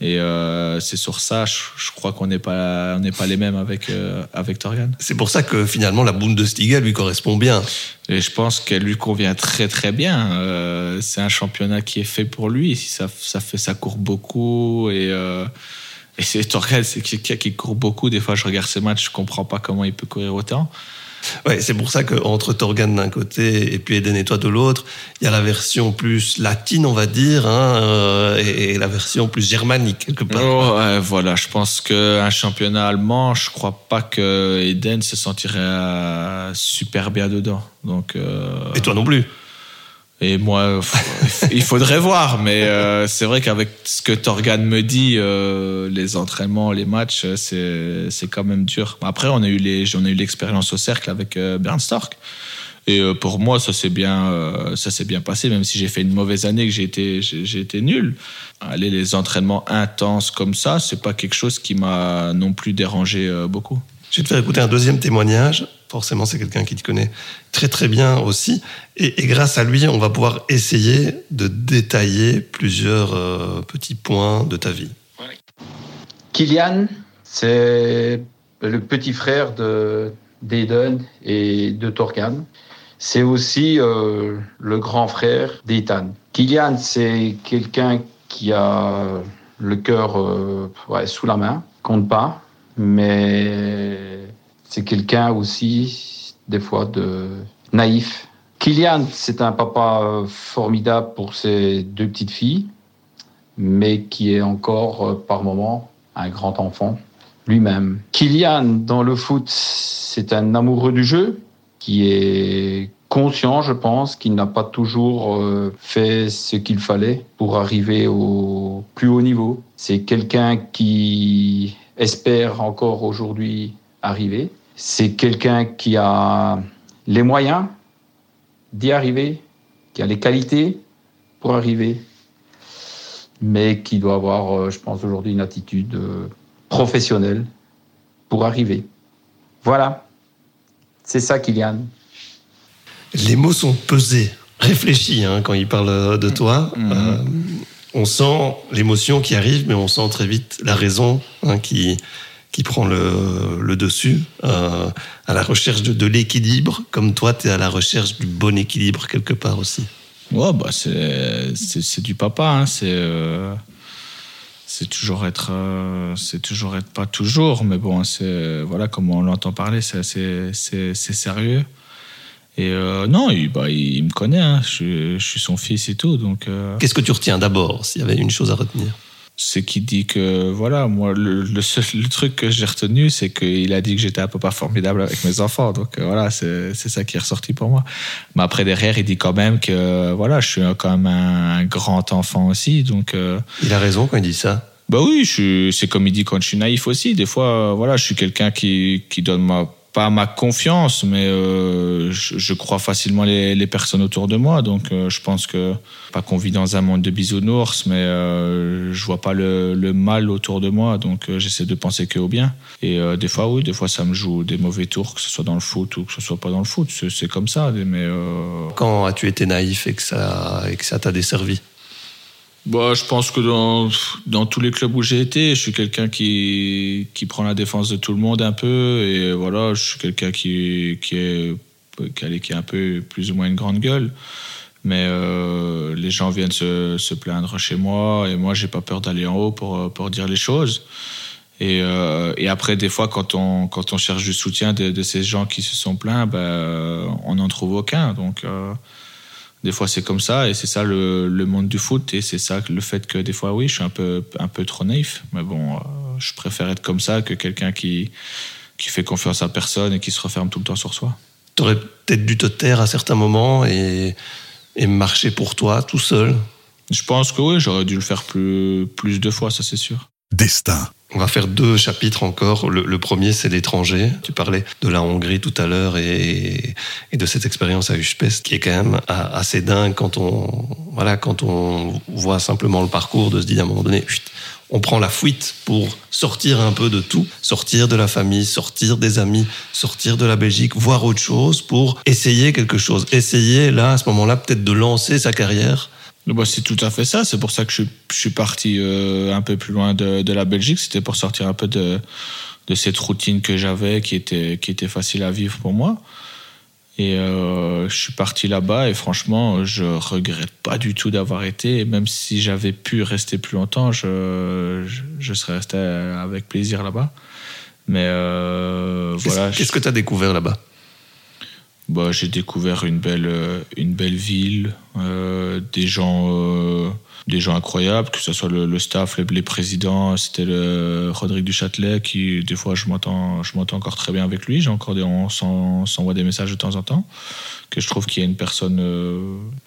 S3: et euh, c'est sur ça, je, je crois qu'on n'est pas, on n'est pas les mêmes avec, euh, avec Torgan.
S2: c'est pour ça que finalement la Bundesliga lui correspond bien.
S3: Et je pense qu'elle lui convient très très bien. Euh, c'est un championnat qui est fait pour lui. Ça, ça fait, ça court beaucoup et euh, et c'est Torgan, c'est quelqu'un qui court beaucoup. Des fois, je regarde ses matchs, je comprends pas comment il peut courir autant.
S2: Ouais, c'est pour ça qu'entre Torgan d'un côté et puis Eden et toi de l'autre, il y a la version plus latine, on va dire, hein, euh, et, et la version plus germanique quelque part.
S3: Oh, ouais, voilà, je pense qu'un championnat allemand, je crois pas que Eden se sentirait euh, super bien dedans. Donc, euh,
S2: Et toi non plus.
S3: Et moi, il faudrait voir, mais euh, c'est vrai qu'avec ce que Torgan me dit, euh, les entraînements, les matchs, euh, c'est c'est quand même dur. Après, on a eu les, on a eu l'expérience au cercle avec euh, Bernd. Et pour moi, ça s'est bien, ça s'est bien passé, même si j'ai fait une mauvaise année, que j'ai été, j'ai été nul. Aller les entraînements intenses comme ça, c'est pas quelque chose qui m'a non plus dérangé beaucoup.
S2: Je vais te faire écouter un deuxième témoignage. Forcément, c'est quelqu'un qui te connaît très très bien aussi. Et, grâce à lui, on va pouvoir essayer de détailler plusieurs euh, petits points de ta vie.
S5: Kylian, c'est le petit frère de et de Torgan. C'est aussi euh, le grand frère d'Ethan. Kylian, c'est quelqu'un qui a le cœur euh, sous la main, compte pas, mais c'est quelqu'un aussi, des fois, de naïf. Kylian, c'est un papa formidable pour ses deux petites filles, mais qui est encore, euh, par moment, un grand enfant lui-même. Kylian, dans le foot, c'est un amoureux du jeu qui est conscient, je pense, qu'il n'a pas toujours euh, fait ce qu'il fallait pour arriver au plus haut niveau. C'est quelqu'un qui espère encore aujourd'hui arriver. C'est quelqu'un qui a les moyens d'y arriver, qui a les qualités pour arriver, mais qui doit avoir, euh, je pense, aujourd'hui une attitude euh, professionnelle pour arriver. Voilà. C'est ça, Kylian.
S2: Les mots sont pesés, réfléchis hein, quand il parle de toi.
S3: Mmh.
S2: Euh, on sent l'émotion qui arrive, mais on sent très vite la raison hein, qui, qui prend le, le dessus, euh, à la recherche de, de l'équilibre, comme toi, tu es à la recherche du bon équilibre quelque part aussi.
S3: Ouais, bah c'est, du papa, hein, c'est, euh, c'est toujours être, euh, c'est toujours être pas toujours, mais bon, c'est, voilà, comme on l'entend parler, c'est, c'est, c'est, c'est sérieux. Et euh, non, il, bah, il, il me connaît, hein, je, je suis son fils et tout, donc.
S2: Qu'est-ce que tu retiens d'abord, s'il y avait une chose à retenir?
S3: C'est qu'il dit que voilà moi le, le, seul, le truc que j'ai retenu c'est qu'il a dit que j'étais un papa formidable avec mes enfants. Donc euh, voilà c'est ça qui est ressorti pour moi. Mais après derrière il dit quand même que voilà je suis quand même un, grand enfant aussi. Donc euh,
S2: Il a raison quand il dit ça.
S3: bah oui c'est comme il dit quand je suis naïf aussi. Des fois euh, voilà je suis quelqu'un qui qui donne ma pas ma confiance mais euh, je, crois facilement les, personnes autour de moi. Donc euh, je pense que pas qu'on vit dans un monde de bisounours mais euh, je vois pas le, mal autour de moi. Donc j'essaie de penser que au bien. Et des fois oui des fois ça me joue des mauvais tours que ce soit dans le foot ou que ce soit pas dans le foot. C'est comme ça mais
S2: Quand as-tu été naïf et que ça t'a desservi?
S3: Bah, je pense que dans, dans tous les clubs où j'ai été, je suis quelqu'un qui, qui prend la défense de tout le monde un peu. Et voilà, je suis quelqu'un qui, qui, est, qui, a, un peu plus ou moins une grande gueule. Mais euh, les gens viennent se, se plaindre chez moi et moi, j'ai pas peur d'aller en haut pour, pour dire les choses. Et, euh, et après, des fois, quand on, quand on cherche du soutien de, ces gens qui se sont plaints, ben, on n'en trouve aucun. Donc, euh, des fois, c'est comme ça, et c'est ça le, le monde du foot, et c'est ça le fait que des fois, oui, je suis un peu, un peu trop naïf. Mais bon, euh, je préfère être comme ça que quelqu'un qui, qui fait confiance à personne et qui se referme tout le temps sur soi.
S2: T'aurais peut-être dû te taire à certains moments et, et marcher pour toi tout seul.
S3: Je pense que oui, j'aurais dû le faire plus, plus de fois, ça c'est sûr.
S1: Destin.
S2: On va faire deux chapitres encore. Le, premier, c'est l'étranger. Tu parlais de la Hongrie tout à l'heure et, de cette expérience à Uspest qui est quand même assez dingue quand on, voit simplement le parcours de se dire à un moment donné, on prend la fuite pour sortir un peu de tout, sortir de la famille, sortir des amis, sortir de la Belgique, voir autre chose pour essayer quelque chose. Essayer, là, à ce moment-là, peut-être de lancer sa carrière.
S3: Bah, c'est tout à fait ça. C'est pour ça que je, suis- je suis parti euh, un peu plus loin de, de la Belgique. C'était pour sortir un peu de, de cette routine que j'avais, qui était, qui était facile à vivre pour moi. Et euh, je suis parti là-bas et franchement, je regrette pas du tout d'avoir été. Et même si j'avais pu rester plus longtemps, je, je, je serais resté avec plaisir là-bas. Mais euh, voilà.
S2: qu'est-ce que tu as découvert là-bas?
S3: Bah, j'ai découvert une belle, euh, une belle ville, euh, des gens, euh, des gens incroyables, que ce soit le, staff, les, présidents. C'était le Rodrigue Duchâtelet qui, des fois, je m'entends, encore très bien avec lui. Encore des, on s'en- s'envoie des messages de temps en temps. Que je trouve qu'il y a une personne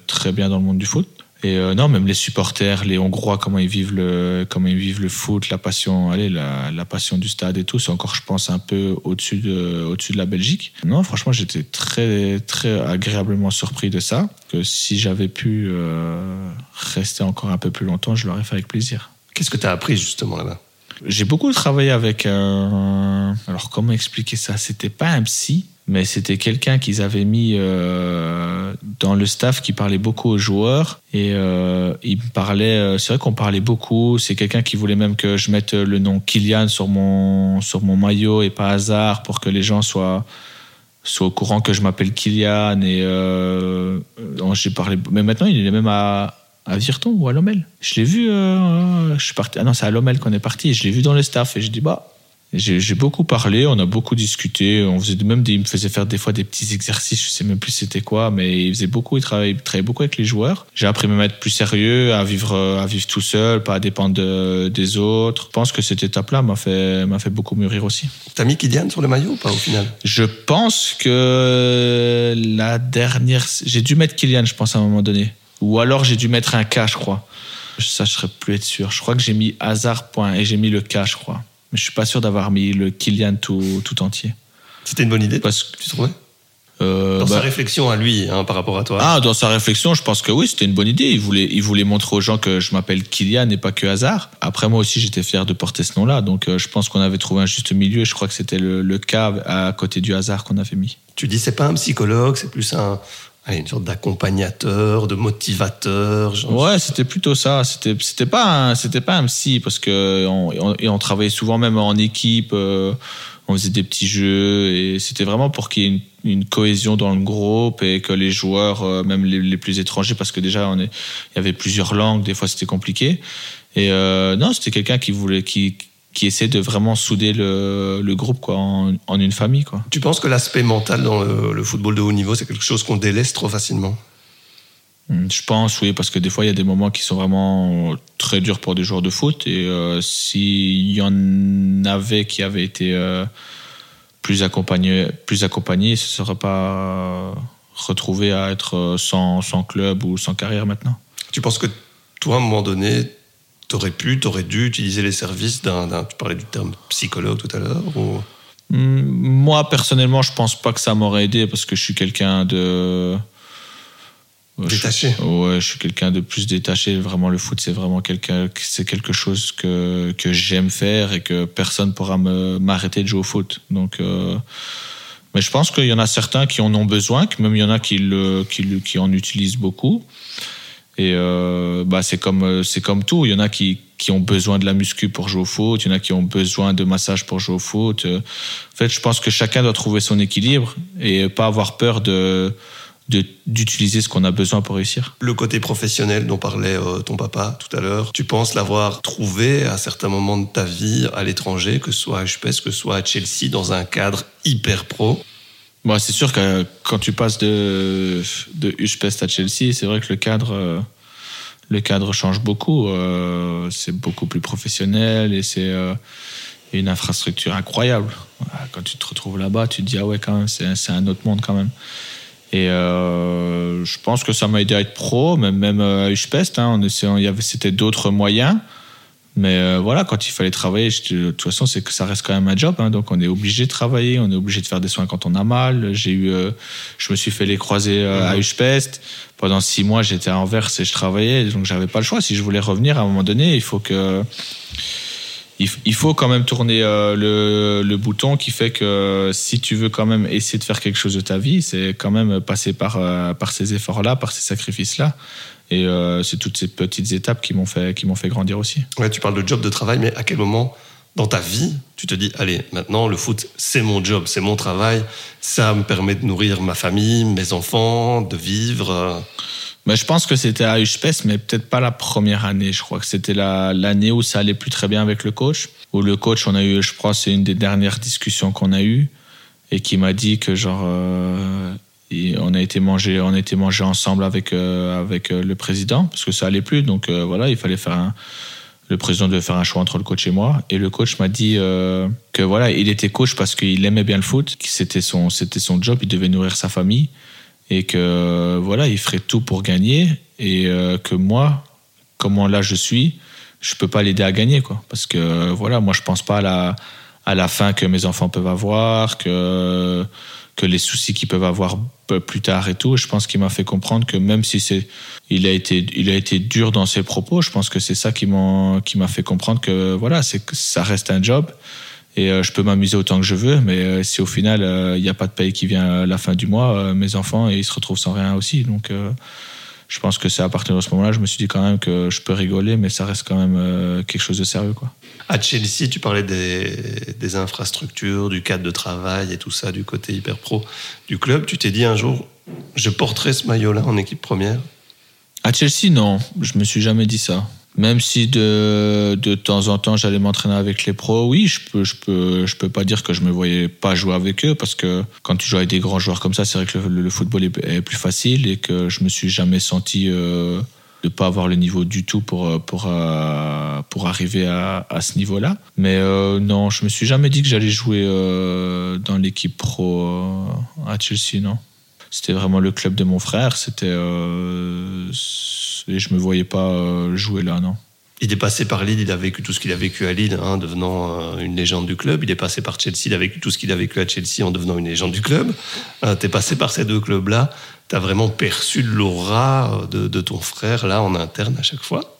S3: très bien dans le monde du foot. Et euh, non, même les supporters, les Hongrois, comment ils vivent le, comment ils vivent le foot, la passion, allez, la, la passion du stade et tout, c'est encore, je pense, un peu au-dessus de, au-dessus de la Belgique. Non, franchement, j'étais très, très agréablement surpris de ça. Que si j'avais pu euh, rester encore un peu plus longtemps, je l'aurais fait avec plaisir.
S2: Qu'est-ce que tu as appris justement là-bas?
S3: J'ai beaucoup travaillé avec. un- alors comment expliquer ça? C'était pas un psy, mais c'était quelqu'un qu'ils avaient mis euh, dans le staff qui parlait beaucoup aux joueurs et euh, il parlait. euh, C'est vrai qu'on parlait beaucoup. C'est quelqu'un qui voulait même que je mette le nom Kylian sur mon sur mon maillot et pas hasard pour que les gens soient soient au courant que je m'appelle Kylian et euh, euh, j'ai parlé. Mais maintenant il est même à à Virton ou à Lomel. Je l'ai vu. je suis parti. Ah non, c'est à Lomel qu'on est parti. Je l'ai vu dans le staff et je dis bah. J'ai beaucoup parlé, on a beaucoup discuté, on faisait même des, il me faisait faire des fois des petits exercices, je sais même plus c'était quoi, mais il faisait beaucoup, il travaillait, il travaillait beaucoup avec les joueurs. J'ai appris à me mettre plus sérieux, à vivre, à vivre tout seul, pas à dépendre de- des autres. Je pense que cette étape-là m'a fait, m'a fait beaucoup mûrir aussi.
S2: T'as mis Kylian sur le maillot ou pas au final?
S3: Je pense que la dernière, j'ai dû mettre Kylian, je pense à un moment donné, ou alors j'ai dû mettre un K, je crois. Ça, je serais plus être sûr. Je crois que j'ai mis hasard point et j'ai mis le K, je crois. Mais je suis pas sûr d'avoir mis le Kylian tout, tout entier.
S2: C'était une bonne idée
S3: Parce que
S2: Tu trouvais?
S3: Euh,
S2: Dans
S3: bah,
S2: sa réflexion à lui, hein, par rapport à toi.
S3: ah, dans sa réflexion, je pense que oui, c'était une bonne idée. Il voulait, il voulait montrer aux gens que je m'appelle Kylian et pas que hasard. Après, moi aussi, j'étais fier de porter ce nom-là. Donc, euh, je pense qu'on avait trouvé un juste milieu. Je crois que c'était le, le K à côté du hasard qu'on avait mis.
S2: Tu dis c'est pas un psychologue, c'est plus un, une sorte d'accompagnateur, de motivateur. genre.
S3: Ouais, c'était plutôt ça. C'était c'était pas c'était pas un psy parce que on, on- on travaillait souvent même en équipe. euh, on faisait des petits jeux et c'était vraiment pour qu'il y ait une, une cohésion dans le groupe et que les joueurs, euh, même les, les plus étrangers, parce que déjà on est, il y avait plusieurs langues, des fois c'était compliqué. Et euh, non, c'était quelqu'un qui voulait, qui qui essaie de vraiment souder le, le groupe quoi en, en une famille quoi.
S2: Tu penses que l'aspect mental dans le, le football de haut niveau, c'est quelque chose qu'on délaisse trop facilement?
S3: Mm, Je pense, oui, parce que des fois, il y a des moments qui sont vraiment très durs pour des joueurs de foot. Et euh, s'il y en avait qui avaient été euh, plus accompagnés, plus accompagnés, ils ne se seraient pas retrouvés à être euh, sans, sans club ou sans carrière maintenant.
S2: Tu penses que toi, à un moment donné, t'aurais pu, t'aurais dû utiliser les services d'un, tu parlais du terme psychologue tout à l'heure ou...
S3: Mm, Moi, personnellement, je pense pas que ça m'aurait aidé parce que je suis quelqu'un de. Je-
S2: Détaché.
S3: ouais, je suis quelqu'un de plus détaché. Vraiment, le foot, c'est vraiment quelqu'un, c'est quelque chose que, que j'aime faire et que personne pourra me, m'arrêter de jouer au foot. Donc, euh, mais je pense qu'il y en a certains qui en ont besoin, que même il y en a qui, le, qui, qui en utilisent beaucoup. Et euh, bah c'est comme euh, c'est comme tout. Il y en a qui qui ont besoin de la muscu pour jouer au foot. Il y en a qui ont besoin de massage pour jouer au foot. Euh, En fait, je pense que chacun doit trouver son équilibre et pas avoir peur de d'utiliser ce qu'on a besoin pour réussir.
S2: Le côté professionnel dont parlait ton papa tout à l'heure, tu penses l'avoir trouvé à certains moments de ta vie à l'étranger, que ce soit à HPS, que ce soit à Chelsea, dans un cadre hyper pro?
S3: Bon, c'est sûr que quand tu passes de de à Chelsea, c'est vrai que le cadre le cadre change beaucoup. Euh, c'est beaucoup plus professionnel et c'est euh, une infrastructure incroyable. Quand tu te retrouves là-bas, tu te dis ah ouais quand même c'est un autre monde quand même. Et euh, je pense que ça m'a aidé à être pro, même à Uspest, hein, c'était d'autres moyens. Mais euh, voilà, quand il fallait travailler, je- de toute façon, c'est que ça reste quand même un job. hein, donc, on est obligé de travailler, on est obligé de faire des soins quand on a mal. J'ai eu, euh, je me suis fait les croisés euh, à Uspest. Pendant six mois, j'étais à Anvers et je travaillais, donc j'avais pas le choix. Si je voulais revenir, à un moment donné, il faut que, il, f- il faut quand même tourner le, le bouton qui fait que si tu veux quand même essayer de faire quelque chose de ta vie, c'est quand même passer par par ces efforts-là, par ces sacrifices-là. Et euh, c'est toutes ces petites étapes qui m'ont fait qui m'ont fait grandir aussi.
S2: Ouais, tu parles de job de travail, mais à quel moment dans ta vie tu te dis allez maintenant le foot c'est mon job, c'est mon travail, ça me permet de nourrir ma famille, mes enfants, de vivre. euh.
S3: Mais je pense que c'était à Uspes, mais peut-être pas la première année. Je crois que c'était la- l'année où ça allait plus très bien avec le coach. Où le coach, on a eu, je crois, c'est une des dernières discussions qu'on a eues et qui m'a dit que genre, euh, on a été manger, on a été manger ensemble avec euh, avec euh, le président parce que ça allait plus. Donc euh, voilà, il fallait faire un. Le président devait faire un choix entre le coach et moi. Et le coach m'a dit euh, que voilà, il était coach parce qu'il aimait bien le foot, que c'était son, c'était son job, il devait nourrir sa famille et que voilà, il ferait tout pour gagner et que moi, comment là je suis, je peux pas l'aider à gagner quoi, parce que voilà, moi je pense pas à la à la fin que mes enfants peuvent avoir, que que les soucis qu'ils peuvent avoir plus tard et tout. Je pense qu'il m'a fait comprendre que même si c'est, il a été, il a été dur dans ses propos, je pense que c'est ça qui m'a, qui m'a fait comprendre que voilà, c'est ça reste un job et euh, je peux m'amuser autant que je veux, mais euh, si au final euh, il n'y a pas de paye qui vient à la fin du mois, mes enfants ils se retrouvent sans rien aussi. Donc je pense que c'est à partir de ce moment-là, je me suis dit quand même que je peux rigoler, mais ça reste quand même quelque chose de sérieux, quoi.
S2: À Chelsea, tu parlais des, des, infrastructures, du cadre de travail et tout ça, du côté hyper pro du club. Tu t'es dit un jour, je porterai ce maillot-là en équipe première?
S3: À Chelsea, non, je me suis jamais dit ça. Même si de, de temps en temps j'allais m'entraîner avec les pros, oui, je peux, je peux, je peux pas dire que je me voyais pas jouer avec eux parce que quand tu joues avec des grands joueurs comme ça, c'est vrai que le, football est, plus facile et que je me suis jamais senti euh, de pas avoir le niveau du tout pour pour euh, pour arriver à, à ce niveau-là. Mais euh, non, je me suis jamais dit que j'allais jouer euh, dans l'équipe pro euh, à Chelsea, non. C'était vraiment le club de mon frère. C'était euh, et je me voyais pas euh, jouer là, non.
S2: Il est passé par Lille, il a vécu tout ce qu'il a vécu à Lille, hein, devenant euh, une légende du club. Il est passé par Chelsea, il a vécu tout ce qu'il a vécu à Chelsea en devenant une légende du club. Euh, tu es passé par ces deux clubs-là. Tu as vraiment perçu l'aura de, de, ton frère, là, en interne à chaque fois?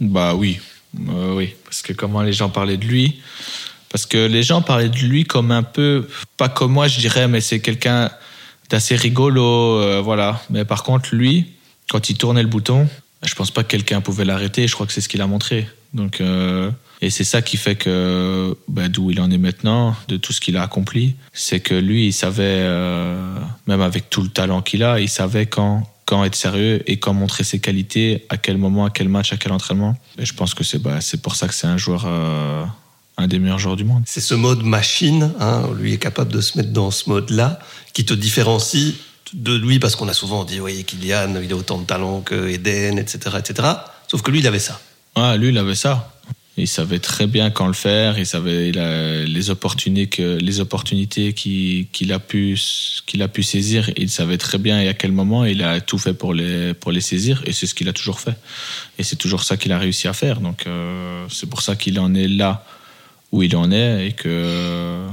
S3: Bah oui, oui. Parce que comment les gens parlaient de lui Parce que les gens parlaient de lui comme un peu, pas comme moi, je dirais, mais c'est quelqu'un d'assez rigolo, voilà. Mais par contre, lui, quand il tournait le bouton, je pense pas que quelqu'un pouvait l'arrêter. Je crois que c'est ce qu'il a montré. Donc, euh, et c'est ça qui fait que bah, d'où il en est maintenant, de tout ce qu'il a accompli, c'est que lui, il savait, euh, même avec tout le talent qu'il a, il savait quand quand être sérieux et quand montrer ses qualités, à quel moment, à quel match, à quel entraînement. Et je pense que c'est bah, c'est pour ça que c'est un joueur. Un des meilleurs joueurs du monde.
S2: C'est ce mode machine, hein, lui est capable de se mettre dans ce mode-là, qui te différencie de lui parce qu'on a souvent dit, oui, Kylian, il a autant de talent que Eden, etc., etc. Sauf que lui, il avait ça.
S3: Ah, lui, il avait ça. Il savait très bien quand le faire. Il savait les opportunités, les opportunités qu'il a pu a pu saisir. Il savait très bien et à quel moment. Il a tout fait pour les pour les saisir et c'est ce qu'il a toujours fait. Et c'est toujours ça qu'il a réussi à faire. Donc euh, c'est pour ça qu'il en est là où il en est et que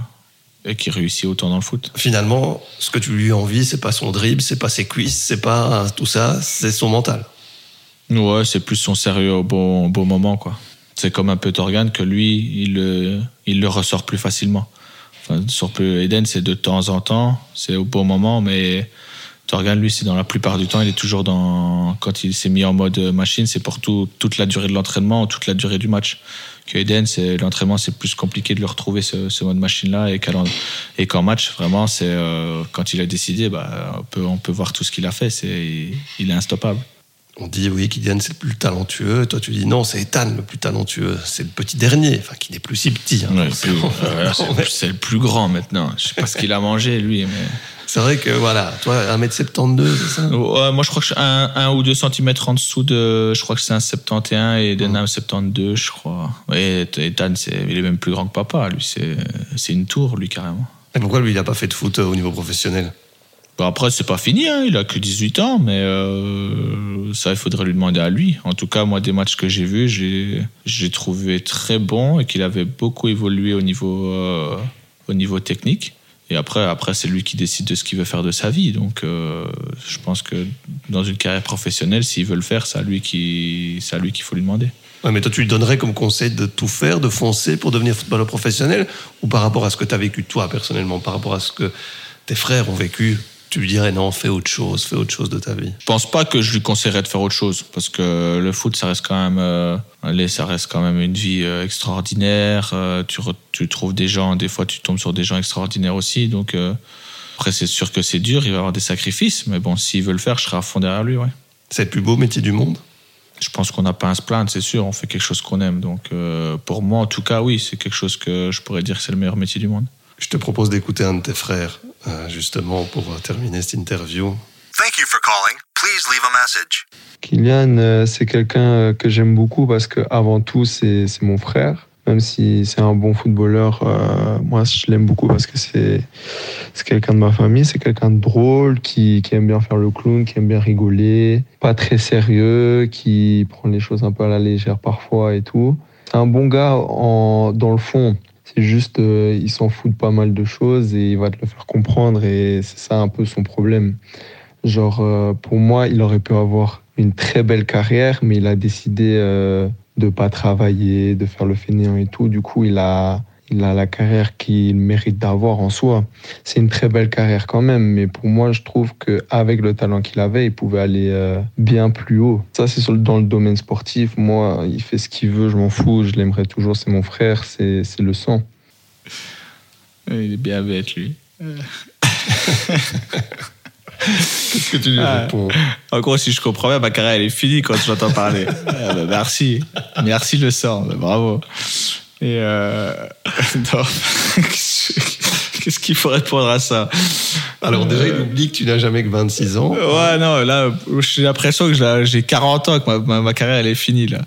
S3: et qui réussit autant dans le foot.
S2: Finalement, ce que tu lui envies, c'est pas son dribble, c'est pas ses cuisses, c'est pas tout ça, c'est son mental.
S3: Ouais, c'est plus son sérieux au bon, bon moment, quoi. C'est comme un peu Torgan que lui, il le, il le ressort plus facilement. Enfin, sur Eden, c'est de temps en temps, c'est au bon moment, mais Torgan, lui, c'est dans la plupart du temps, il est toujours dans. Quand il s'est mis en mode machine, c'est pour tout, toute la durée de l'entraînement, toute la durée du match que Eden, c'est l'entraînement, c'est plus compliqué de le retrouver ce, mode machine-là et qu'en match, vraiment, c'est euh, quand il a décidé, bah, on peut on peut voir tout ce qu'il a fait, c'est il est instoppable.
S2: On dit oui, qu'Eden c'est le plus talentueux. Toi, tu dis non, c'est Ethan le plus talentueux. C'est le petit dernier, enfin qui n'est plus si petit. Hein,
S3: c'est le plus grand maintenant. Je sais pas ce qu'il a mangé lui, mais.
S2: C'est vrai que voilà, toi, 1m72, c'est ça?
S3: Moi, je crois que je suis un, ou deux centimètres en dessous de. Je crois que c'est un 71 et d'un un 72, je crois. Et Ethan, il est même plus grand que papa. Lui, c'est une tour, lui, carrément.
S2: Et pourquoi lui, il n'a pas fait de foot euh, au niveau professionnel?
S3: Bon, Après, c'est pas fini, hein, il a que 18 ans, mais euh, ça, il faudrait lui demander à lui. En tout cas, moi, des matchs que j'ai vus, j'ai trouvé très bon et qu'il avait beaucoup évolué au niveau, euh, au niveau technique. Et après, après c'est lui qui décide de ce qu'il veut faire de sa vie. Donc, euh, je pense que dans une carrière professionnelle, s'il veut le faire, c'est à lui qu'il faut lui demander.
S2: Mais toi, tu lui donnerais comme conseil de tout faire, de foncer pour devenir footballeur professionnel Ou par rapport à ce que tu as vécu toi personnellement, par rapport à ce que tes frères ont vécu? Tu lui dirais non, fais autre chose, fais autre chose de ta vie
S3: Je pense pas que je lui conseillerais de faire autre chose parce que le foot, ça reste quand même, euh, allez, ça reste quand même une vie euh, extraordinaire. Euh, tu, tu, trouves des gens, des fois, tu tombes sur des gens extraordinaires aussi. Donc après, c'est sûr que c'est dur, il va y avoir des sacrifices, mais bon, s'il veut le faire, je serai à fond derrière lui, ouais.
S2: C'est le plus beau métier du monde?
S3: Je pense qu'on n'a pas à se plaindre, c'est sûr. On fait quelque chose qu'on aime. Donc, pour moi, en tout cas, oui, c'est quelque chose que je pourrais dire que c'est le meilleur métier du monde.
S2: Je te propose d'écouter un de tes frères, euh, justement, pour terminer cette interview.
S1: Thank you for calling. Please leave a message.
S4: Kylian, euh, c'est quelqu'un euh, que j'aime beaucoup parce que avant tout, c'est mon frère. Même si c'est un bon footballeur, moi je l'aime beaucoup parce que c'est quelqu'un de ma famille, c'est quelqu'un de drôle, qui, qui, aime bien faire le clown, qui aime bien rigoler, pas très sérieux, qui prend les choses un peu à la légère parfois et tout. C'est un bon gars en, dans le fond
S6: Juste, euh, il s'en fout de pas mal de choses et il va te le faire comprendre et c'est ça un peu son problème. Genre, euh, pour moi, il aurait pu avoir une très belle carrière, mais il a décidé euh, de pas travailler, de faire le fainéant et tout. Du coup, il a, il a la carrière qu'il mérite d'avoir en soi. C'est une très belle carrière quand même, mais pour moi, je trouve qu'avec le talent qu'il avait, il pouvait aller euh, bien plus haut. Ça, c'est dans le domaine sportif. Moi, il fait ce qu'il veut, je m'en fous, je l'aimerais toujours, c'est mon frère, c'est c'est le sang.
S3: Il est bien bête, lui.
S2: Qu'est-ce que tu lui
S3: Ah.
S2: réponds?
S3: En gros, si je comprends bien, ma carrière, elle est finie quand j'entends parler. Ah, bah, merci. Merci le sang. Bah, bravo. Et euh... Qu'est-ce qu'il faut répondre à ça?
S2: Alors déjà, il oublie que tu n'as jamais que 26 ans.
S3: Ouais, non, là, j'ai l'impression que j'ai 40 ans, que ma, ma- ma carrière, elle est finie, là.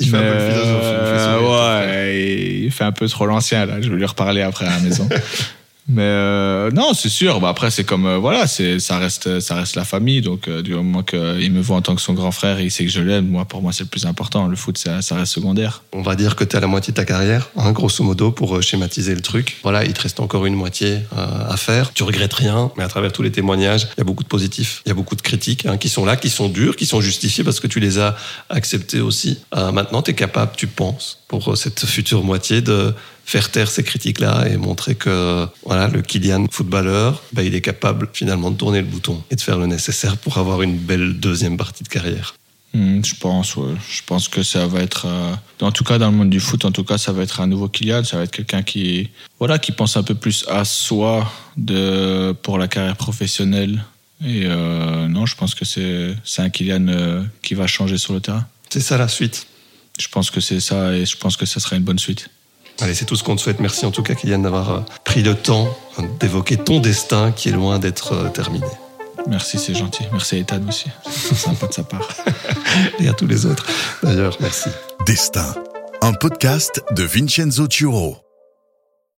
S2: Il fait un peu le philosophe,
S3: ouais, et il fait un peu trop l'ancien, là. Je vais lui reparler après à la maison. Mais euh, non, c'est sûr. Bah, après, c'est comme, euh, voilà, c'est, ça, reste, ça reste la famille. Donc, euh, du moment qu'il me voit en tant que son grand frère et il sait que je l'aime, moi, pour moi, c'est le plus important. Le foot, ça, ça reste secondaire.
S2: On va dire que tu es à la moitié de ta carrière, hein, grosso modo, pour euh, schématiser le truc. Voilà, il te reste encore une moitié euh, à faire. Tu regrettes rien, mais à travers tous les témoignages, il y a beaucoup de positifs, il y a beaucoup de critiques hein, qui sont là, qui sont dures, qui sont justifiées parce que tu les as acceptées aussi. Euh, maintenant, tu es capable, tu penses, pour euh, cette future moitié, de faire taire ces critiques-là et montrer que voilà, le Kylian footballeur, bah, il est capable finalement de tourner le bouton et de faire le nécessaire pour avoir une belle deuxième partie de carrière.
S3: Hmm, je pense, ouais. Je pense que ça va être, euh, en tout cas dans le monde du foot, en tout cas, ça va être un nouveau Kylian. Ça va être quelqu'un qui, voilà, qui pense un peu plus à soi de pour la carrière professionnelle. Et euh, non, je pense que c'est c'est un Kylian euh, qui va changer sur le terrain.
S2: C'est ça la suite.
S3: Je pense que c'est ça et je pense que ça sera une bonne suite.
S2: Allez, c'est tout ce qu'on te souhaite. Merci en tout cas, Kylian, d'avoir euh, pris le temps hein, d'évoquer ton destin qui est loin d'être euh, terminé.
S3: Merci, c'est gentil. Merci à Ethan aussi. C'est sympa de sa part.
S2: Et à tous les autres. D'ailleurs, merci.
S1: Destin, un podcast de Vincenzo Turo.